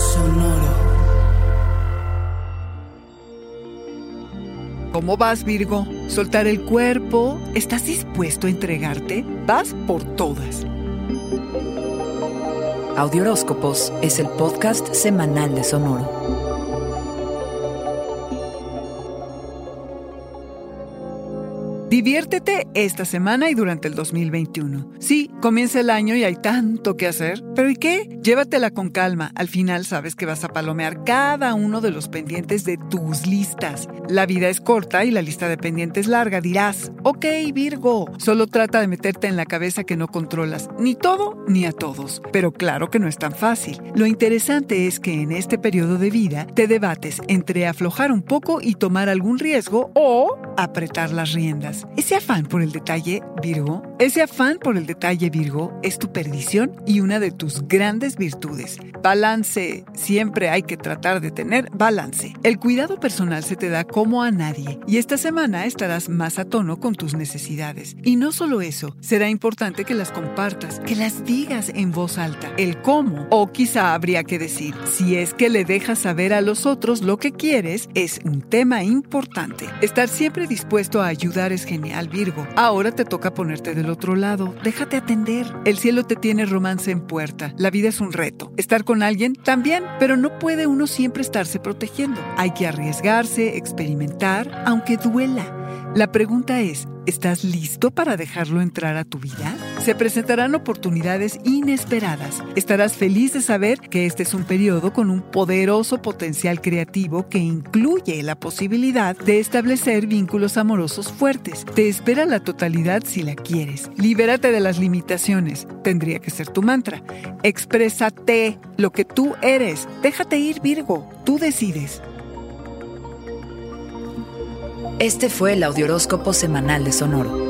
Sonoro. ¿Cómo vas, Virgo? ¿Soltar el cuerpo? ¿Estás dispuesto a entregarte? Vas por todas. Audioróscopos es el podcast semanal de Sonoro. Diviértete esta semana y durante el 2021. Sí, comienza el año y hay tanto que hacer, pero ¿y qué? Llévatela con calma. Al final sabes que vas a palomear cada uno de los pendientes de tus listas. La vida es corta y la lista de pendientes larga. Dirás, ok, Virgo, solo trata de meterte en la cabeza que no controlas ni todo ni a todos. Pero claro que no es tan fácil. Lo interesante es que en este periodo de vida te debates entre aflojar un poco y tomar algún riesgo o apretar las riendas. Ese afán por el detalle, Virgo, ese afán por el detalle, Virgo, es tu perdición y una de tus grandes virtudes. Balance. Siempre hay que tratar de tener balance. El cuidado personal se te da como a nadie y esta semana estarás más a tono con tus necesidades. Y no solo eso, será importante que las compartas, que las digas en voz alta. El cómo, o quizá habría que decir, si es que le dejas saber a los otros lo que quieres, es un tema importante. Estar siempre dispuesto a ayudar es genial, Virgo. Ahora te toca ponerte del otro lado. Déjate atender. El cielo te tiene romance en puerta. La vida es un reto. Estar con alguien también, pero no puede uno siempre estarse protegiendo. Hay que arriesgarse, experimentar, aunque duela. La pregunta es, ¿estás listo para dejarlo entrar a tu vida? Se presentarán oportunidades inesperadas. Estarás feliz de saber que este es un periodo con un poderoso potencial creativo que incluye la posibilidad de establecer vínculos amorosos fuertes. Te espera la totalidad si la quieres. Libérate de las limitaciones. Tendría que ser tu mantra. Exprésate lo que tú eres. Déjate ir, Virgo. Tú decides. Este fue el Audioróscopo semanal de Sonoro.